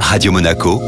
Radio Monaco,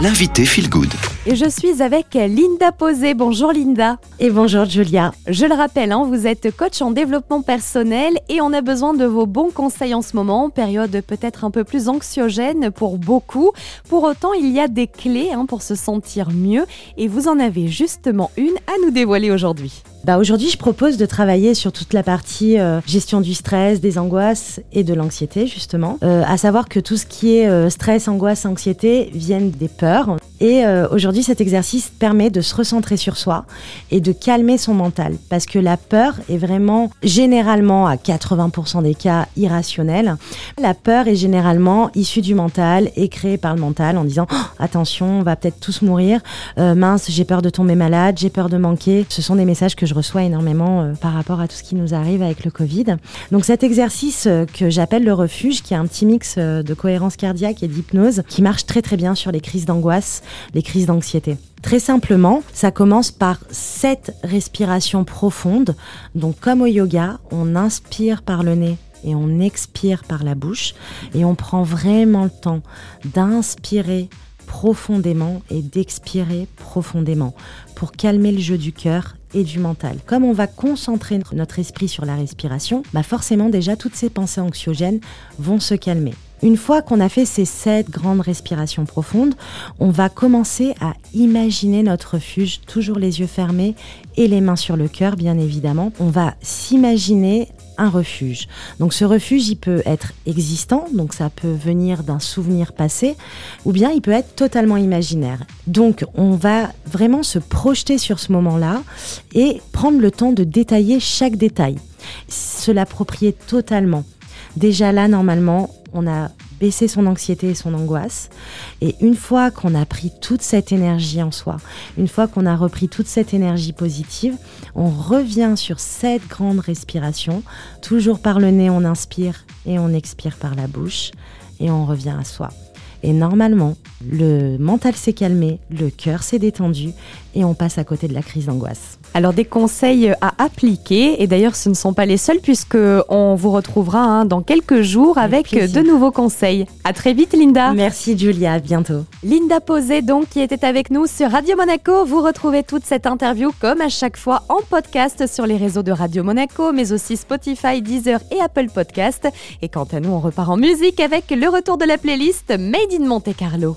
l'invité Feel Good. Et je suis avec Linda Posé. Bonjour Linda. Et bonjour Julia. Je le rappelle, hein, vous êtes coach en développement personnel et on a besoin de vos bons conseils en ce moment, période peut-être un peu plus anxiogène pour beaucoup. Pour autant, il y a des clés hein, pour se sentir mieux et vous en avez justement une à nous dévoiler aujourd'hui. Bah aujourd'hui, je propose de travailler sur toute la partie euh, gestion du stress, des angoisses et de l'anxiété, justement. Euh, à savoir que tout ce qui est euh, stress, angoisse, anxiété viennent des peurs. Et aujourd'hui, cet exercice permet de se recentrer sur soi et de calmer son mental. Parce que la peur est vraiment, généralement, à 80% des cas, irrationnelle. La peur est généralement issue du mental et créée par le mental en disant oh, attention, on va peut-être tous mourir. mince, j'ai peur de tomber malade, j'ai peur de manquer. Ce sont des messages que je reçois énormément euh, par rapport à tout ce qui nous arrive avec le Covid. Donc cet exercice euh, que j'appelle le refuge, qui est un petit mix euh, de cohérence cardiaque et d'hypnose, qui marche très très bien sur les crises d'angoisse, les crises d'anxiété. Très simplement, ça commence par sept respirations profondes. Donc comme au yoga, on inspire par le nez et on expire par la bouche et on prend vraiment le temps d'inspirer profondément et d'expirer profondément pour calmer le jeu du cœur et du mental. Comme on va concentrer notre esprit sur la respiration, bah forcément déjà toutes ces pensées anxiogènes vont se calmer. Une fois qu'on a fait ces sept grandes respirations profondes, on va commencer à imaginer notre refuge, toujours les yeux fermés et les mains sur le cœur, bien évidemment. On va s'imaginer un refuge. Donc ce refuge, il peut être existant, donc ça peut venir d'un souvenir passé, ou bien il peut être totalement imaginaire. Donc on va vraiment se projeter sur ce moment-là et prendre le temps de détailler chaque détail, se l'approprier totalement. Déjà là, normalement, on a baissé son anxiété et son angoisse. Et une fois qu'on a pris toute cette énergie en soi, une fois qu'on a repris toute cette énergie positive, on revient sur cette grande respiration. Toujours par le nez, on inspire et on expire par la bouche et on revient à soi. Et normalement, le mental s'est calmé, le cœur s'est détendu et on passe à côté de la crise d'angoisse. Alors des conseils à appliquer et d'ailleurs ce ne sont pas les seuls puisque on vous retrouvera hein, dans quelques jours avec, de nouveaux conseils. À très vite Linda. Merci Julia, à bientôt. Linda Posé donc qui était avec nous sur Radio Monaco. Vous retrouvez toute cette interview comme à chaque fois en podcast sur les réseaux de Radio Monaco mais aussi Spotify, Deezer et Apple Podcast. Et quant à nous on repart en musique avec le retour de la playlist Made in Monte Carlo.